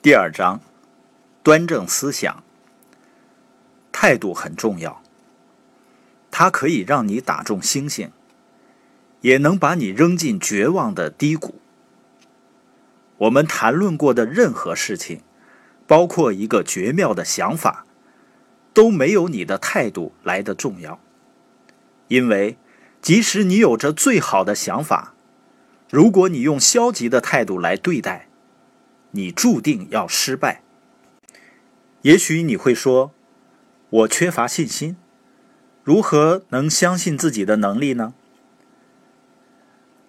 第二章，端正思想。态度很重要，它可以让你打中星星，也能把你扔进绝望的低谷。我们谈论过的任何事情，包括一个绝妙的想法，都没有你的态度来的重要。因为，即使你有着最好的想法，如果你用消极的态度来对待，你注定要失败。也许你会说：“我缺乏信心，如何能相信自己的能力呢？”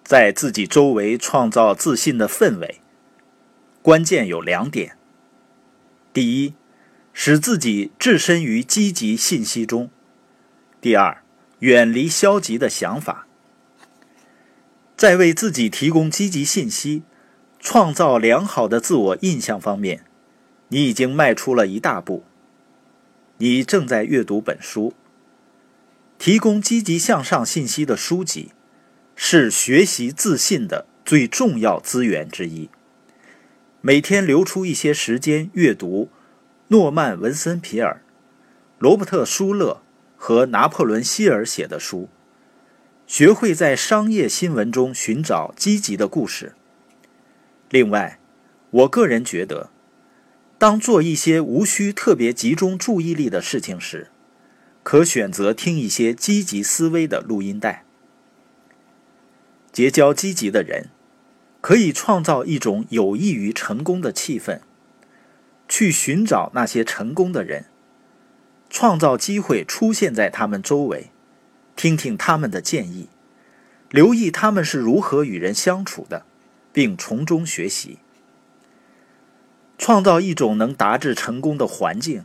在自己周围创造自信的氛围，关键有两点：第一，使自己置身于积极信息中；第二，远离消极的想法。在为自己提供积极信息。创造良好的自我印象方面，你已经迈出了一大步。你正在阅读本书。提供积极向上信息的书籍，是学习自信的最重要资源之一。每天留出一些时间阅读诺曼·文森皮尔、罗伯特·舒勒和拿破仑·希尔写的书，学会在商业新闻中寻找积极的故事。另外，我个人觉得，当做一些无需特别集中注意力的事情时，可选择听一些积极思维的录音带。结交积极的人，可以创造一种有益于成功的气氛。去寻找那些成功的人，创造机会出现在他们周围，听听他们的建议，留意他们是如何与人相处的。并从中学习，创造一种能达至成功的环境。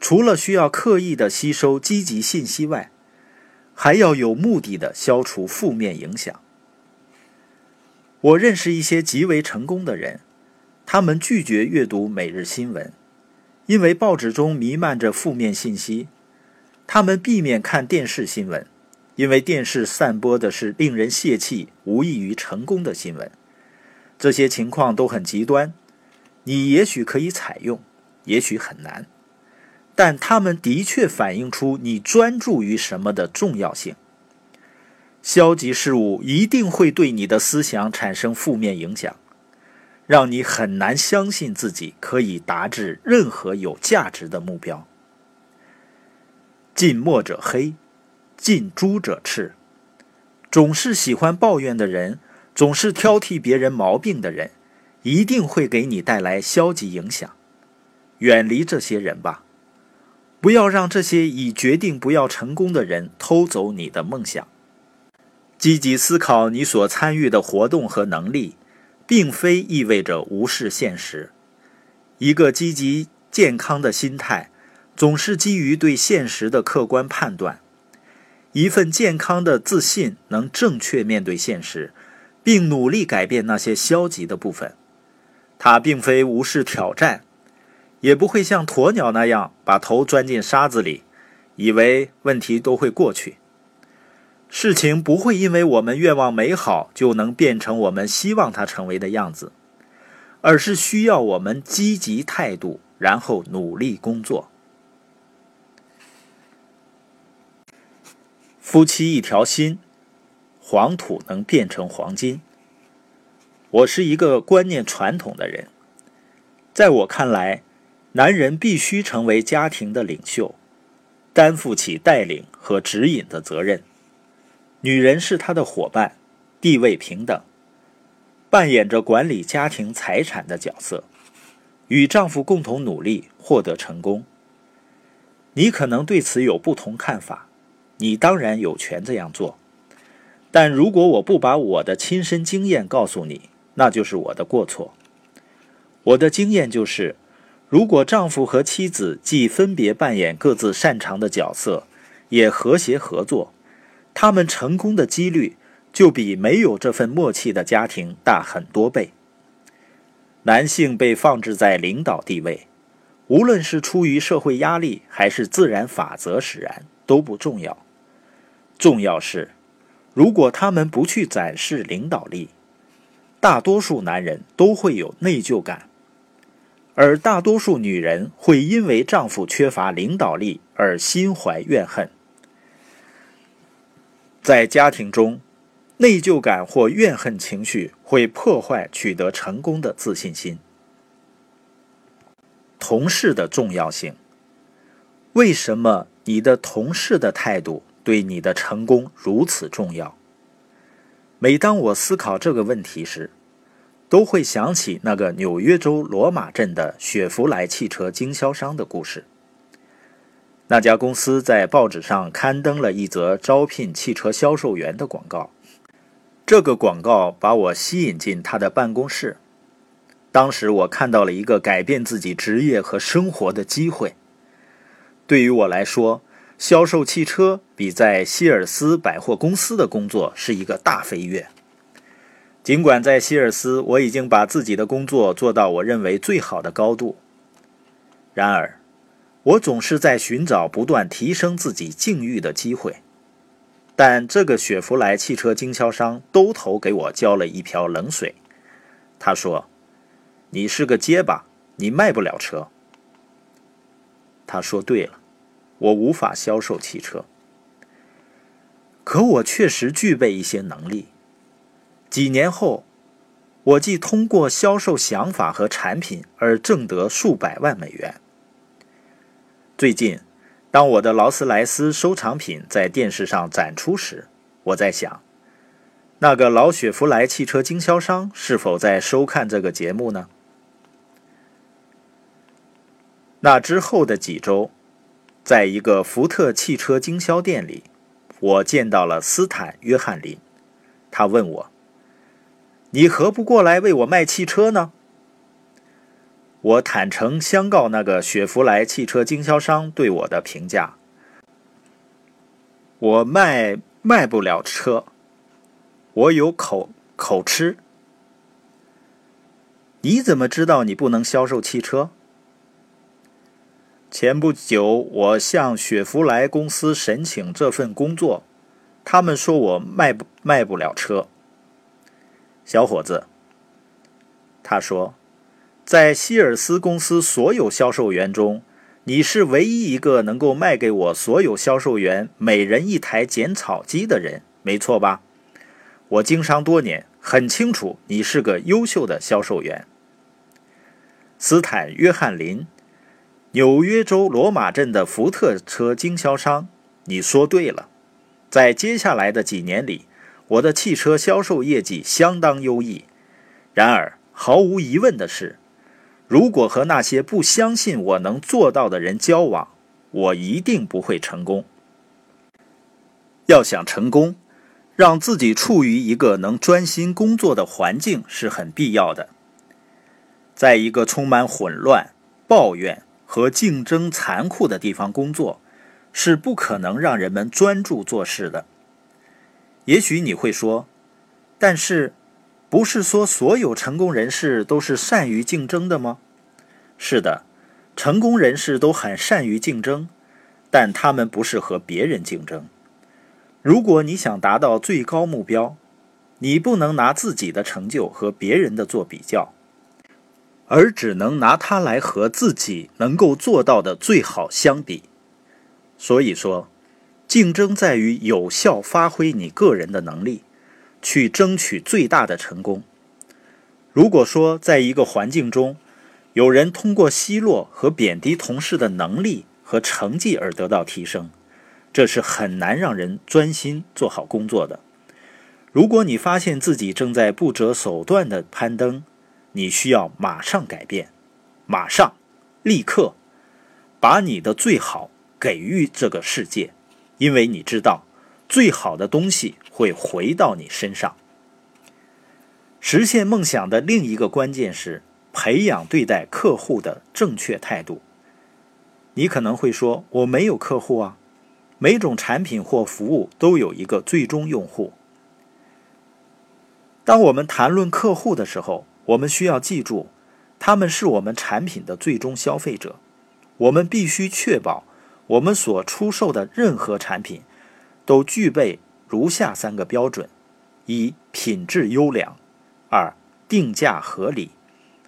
除了需要刻意的吸收积极信息外，还要有目的的消除负面影响。我认识一些极为成功的人，他们拒绝阅读每日新闻，因为报纸中弥漫着负面信息；他们避免看电视新闻。因为电视散播的是令人泄气、无异于成功的新闻，这些情况都很极端。你也许可以采用，也许很难，但他们的确反映出你专注于什么的重要性。消极事物一定会对你的思想产生负面影响，让你很难相信自己可以达至任何有价值的目标。近墨者黑。近朱者赤，总是喜欢抱怨的人，总是挑剔别人毛病的人，一定会给你带来消极影响。远离这些人吧，不要让这些已决定不要成功的人偷走你的梦想。积极思考你所参与的活动和能力，并非意味着无视现实。一个积极健康的心态，总是基于对现实的客观判断。一份健康的自信能正确面对现实，并努力改变那些消极的部分。他并非无视挑战，也不会像鸵鸟那样把头钻进沙子里，以为问题都会过去。事情不会因为我们愿望美好就能变成我们希望它成为的样子，而是需要我们积极态度，然后努力工作。夫妻一条心，黄土能变成黄金。我是一个观念传统的人，在我看来，男人必须成为家庭的领袖，担负起带领和指引的责任；女人是他的伙伴，地位平等，扮演着管理家庭财产的角色，与丈夫共同努力获得成功。你可能对此有不同看法。你当然有权这样做，但如果我不把我的亲身经验告诉你，那就是我的过错。我的经验就是，如果丈夫和妻子既分别扮演各自擅长的角色，也和谐合作，他们成功的几率就比没有这份默契的家庭大很多倍。男性被放置在领导地位，无论是出于社会压力还是自然法则使然，都不重要。重要是，如果他们不去展示领导力，大多数男人都会有内疚感。而大多数女人会因为丈夫缺乏领导力而心怀怨恨。在家庭中，内疚感或怨恨情绪会破坏取得成功的自信心。同事的重要性，为什么你的同事的态度对你的成功如此重要？每当我思考这个问题时，都会想起那个纽约州罗马镇的雪佛莱汽车经销商的故事。那家公司在报纸上刊登了一则招聘汽车销售员的广告，这个广告把我吸引进他的办公室。当时我看到了一个改变自己职业和生活的机会。对于我来说，销售汽车比在希尔斯百货公司的工作是一个大飞跃。尽管在希尔斯，我已经把自己的工作做到我认为最好的高度，然而，我总是在寻找不断提升自己境遇的机会。但这个雪佛莱汽车经销商兜头给我浇了一瓢冷水。他说。你是个结巴，你卖不了车。他说对了，我无法销售汽车，可我确实具备一些能力。几年后，我既通过销售想法和产品而挣得数百万美元。最近，当我的劳斯莱斯收藏品在电视上展出时，我在想，那个老雪佛莱汽车经销商是否在收看这个节目呢？那之后的几周，在一个福特汽车经销店里，我见到了斯坦·约翰林。他问我：“你何不过来为我卖汽车呢？”我坦诚相告那个雪佛莱汽车经销商对我的评价：“我卖卖不了车，我有口口吃。”你怎么知道你不能销售汽车？前不久，我向雪佛莱公司申请这份工作，他们说我卖不卖不了车。小伙子，他说，在希尔斯公司所有销售员中，你是唯一一个能够卖给我所有销售员每人一台剪草机的人，没错吧？我经商多年，很清楚你是个优秀的销售员。斯坦·约翰林。纽约州罗马镇的福特车经销商，你说对了。在接下来的几年里，我的汽车销售业绩相当优异。然而，毫无疑问的是，如果和那些不相信我能做到的人交往，我一定不会成功。要想成功，让自己处于一个能专心工作的环境是很必要的。在一个充满混乱、抱怨。和竞争残酷的地方工作，是不可能让人们专注做事的。也许你会说，但是，不是说所有成功人士都是善于竞争的吗？是的，成功人士都很善于竞争，但他们不是和别人竞争。如果你想达到最高目标，你不能拿自己的成就和别人的做比较。而只能拿它来和自己能够做到的最好相比。所以说，竞争在于有效发挥你个人的能力，去争取最大的成功。如果说在一个环境中，有人通过奚落和贬低同事的能力和成绩而得到提升，这是很难让人专心做好工作的。如果你发现自己正在不择手段的攀登，你需要马上改变，马上，立刻，把你的最好给予这个世界，因为你知道，最好的东西会回到你身上。实现梦想的另一个关键是培养对待客户的正确态度。你可能会说，我没有客户啊，每种产品或服务都有一个最终用户。当我们谈论客户的时候，我们需要记住，他们是我们产品的最终消费者。我们必须确保我们所出售的任何产品都具备如下三个标准：一、品质优良；二、定价合理；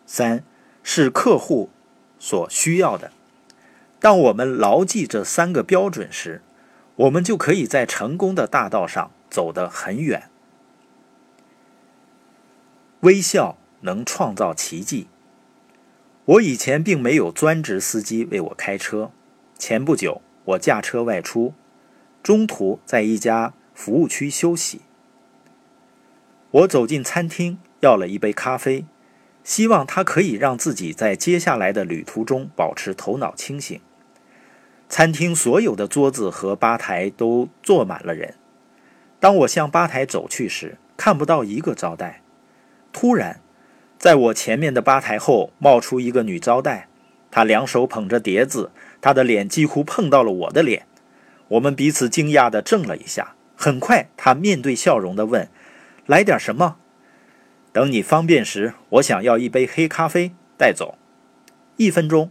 三、是客户所需要的。当我们牢记这三个标准时，我们就可以在成功的大道上走得很远。微笑能创造奇迹。我以前并没有专职司机为我开车。前不久，我驾车外出，中途在一家服务区休息。我走进餐厅，要了一杯咖啡，希望它可以让自己在接下来的旅途中保持头脑清醒。餐厅所有的桌子和吧台都坐满了人。当我向吧台走去时，看不到一个招待。突然，在我前面的吧台后冒出一个女招待，她两手捧着碟子，她的脸几乎碰到了我的脸。我们彼此惊讶地怔了一下。很快，她面对笑容地问：“来点什么？”等你方便时，我想要一杯黑咖啡带走。一分钟，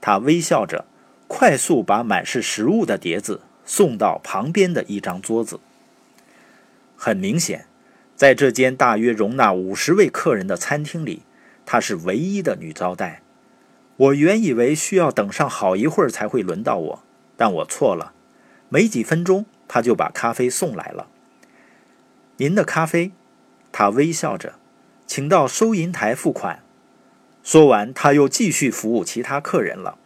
她微笑着，快速把满是食物的碟子送到旁边的一张桌子。很明显。在这间大约容纳五十位客人的餐厅里，她是唯一的女招待。我原以为需要等上好一会儿才会轮到我，但我错了。没几分钟，她就把咖啡送来了。您的咖啡，她微笑着，请到收银台付款。说完，她又继续服务其他客人了。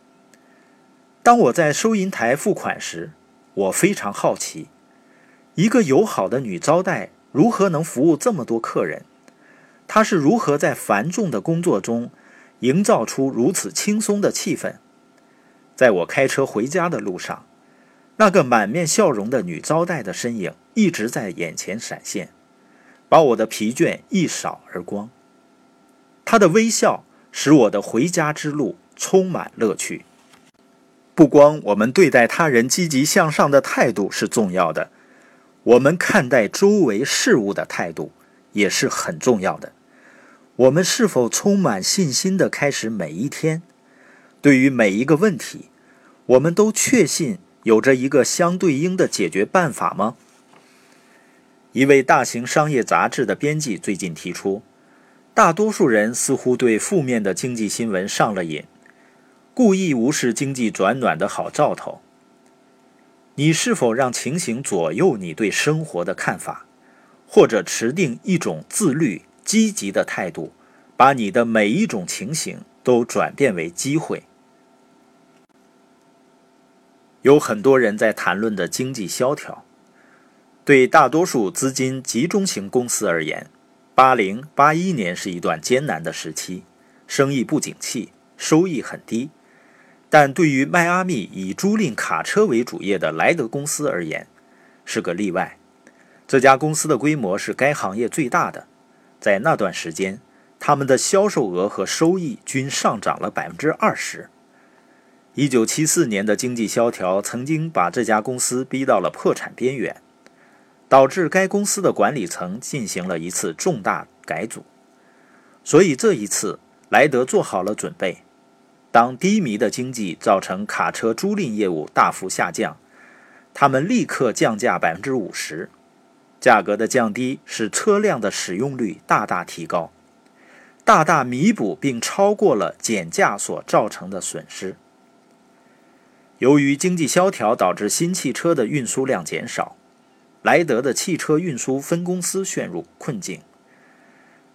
当我在收银台付款时，我非常好奇，一个友好的女招待。如何能服务这么多客人？他是如何在繁重的工作中营造出如此轻松的气氛？在我开车回家的路上，那个满面笑容的女招待的身影一直在眼前闪现，把我的疲倦一扫而光。她的微笑使我的回家之路充满乐趣。不光我们对待他人积极向上的态度是重要的。我们看待周围事物的态度也是很重要的。我们是否充满信心地开始每一天？对于每一个问题，我们都确信有着一个相对应的解决办法吗？一位大型商业杂志的编辑最近提出，大多数人似乎对负面的经济新闻上了瘾，故意无视经济转暖的好兆头。你是否让情形左右你对生活的看法，或者持定一种自律、积极的态度，把你的每一种情形都转变为机会？有很多人在谈论的经济萧条，对大多数资金集中型公司而言，八零八一年是一段艰难的时期，生意不景气，收益很低。但对于迈阿密以租赁卡车为主业的莱德公司而言，是个例外。这家公司的规模是该行业最大的，在那段时间，他们的销售额和收益均上涨了百分之二十。一九七四年的经济萧条曾经把这家公司逼到了破产边缘，导致该公司的管理层进行了一次重大改组。所以这一次，莱德做好了准备。当低迷的经济造成卡车租赁业务大幅下降，他们立刻降价百分之五十。价格的降低使车辆的使用率大大提高，大大弥补并超过了减价所造成的损失。由于经济萧条导致新汽车的运输量减少，莱德的汽车运输分公司陷入困境。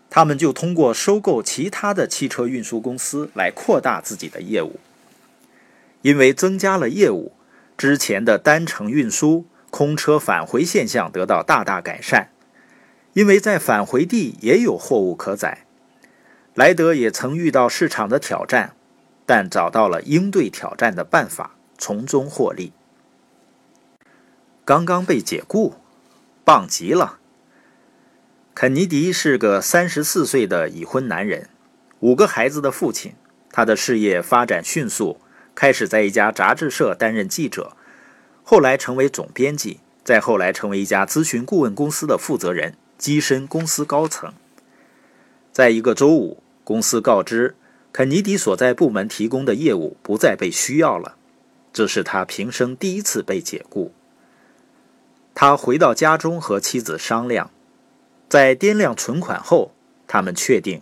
他们就通过收购其他的汽车运输公司来扩大自己的业务。因为增加了业务，之前的单程运输、空车返回现象得到大大改善。因为在返回地也有货物可载，莱德也曾遇到市场的挑战，但找到了应对挑战的办法，从中获利。刚刚被解雇，棒极了！肯尼迪是个三十四岁的已婚男人，五个孩子的父亲。他的事业发展迅速，开始在一家杂志社担任记者，后来成为总编辑，再后来成为一家咨询顾问公司的负责人，跻身公司高层。在一个周五，公司告知肯尼迪所在部门提供的业务不再被需要了，这是他平生第一次被解雇。他回到家中和妻子商量。在掂量存款后，他们确定，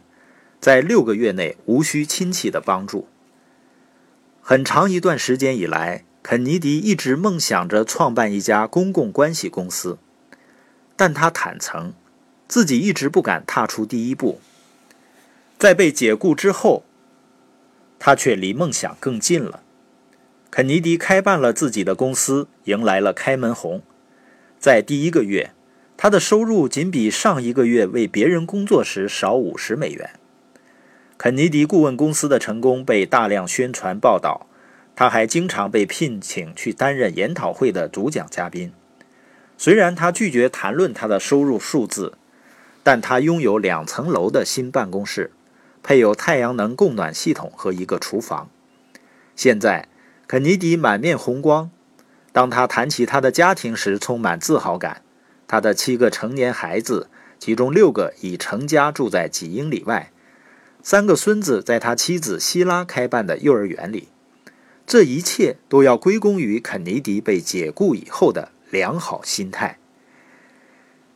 在六个月内无需亲戚的帮助。很长一段时间以来，肯尼迪一直梦想着创办一家公共关系公司，但他坦诚，自己一直不敢踏出第一步。在被解雇之后，他却离梦想更近了。肯尼迪开办了自己的公司，迎来了开门红。在第一个月，他的收入仅比上一个月为别人工作时少五十美元。肯尼迪顾问公司的成功被大量宣传报道，他还经常被聘请去担任研讨会的主讲嘉宾。虽然他拒绝谈论他的收入数字，但他拥有两层楼的新办公室，配有太阳能供暖系统和一个厨房。现在，肯尼迪满面红光。当他谈起他的家庭时，充满自豪感。他的七个成年孩子，其中六个已成家，住在几英里外。三个孙子在他妻子希拉开办的幼儿园里。这一切都要归功于肯尼迪被解雇以后的良好心态。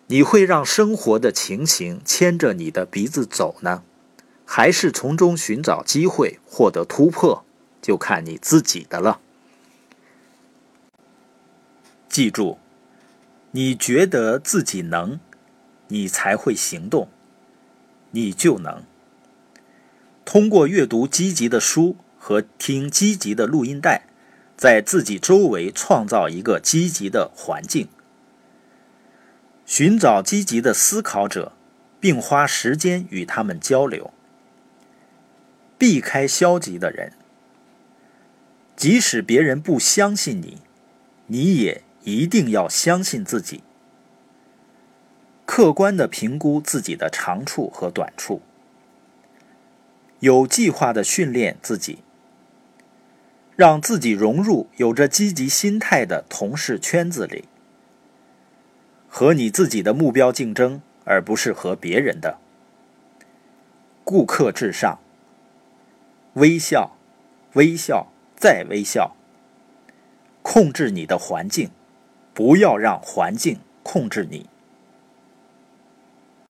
你会让生活的情形牵着你的鼻子走呢，还是从中寻找机会获得突破？就看你自己的了。记住，你觉得自己能，你才会行动，你就能。通过阅读积极的书和听积极的录音带，在自己周围创造一个积极的环境，寻找积极的思考者，并花时间与他们交流，避开消极的人。即使别人不相信你，你也。一定要相信自己，客观的评估自己的长处和短处，有计划的训练自己，让自己融入有着积极心态的同事圈子里，和你自己的目标竞争，而不是和别人的。顾客至上，微笑，微笑，再微笑，控制你的环境。不要让环境控制你。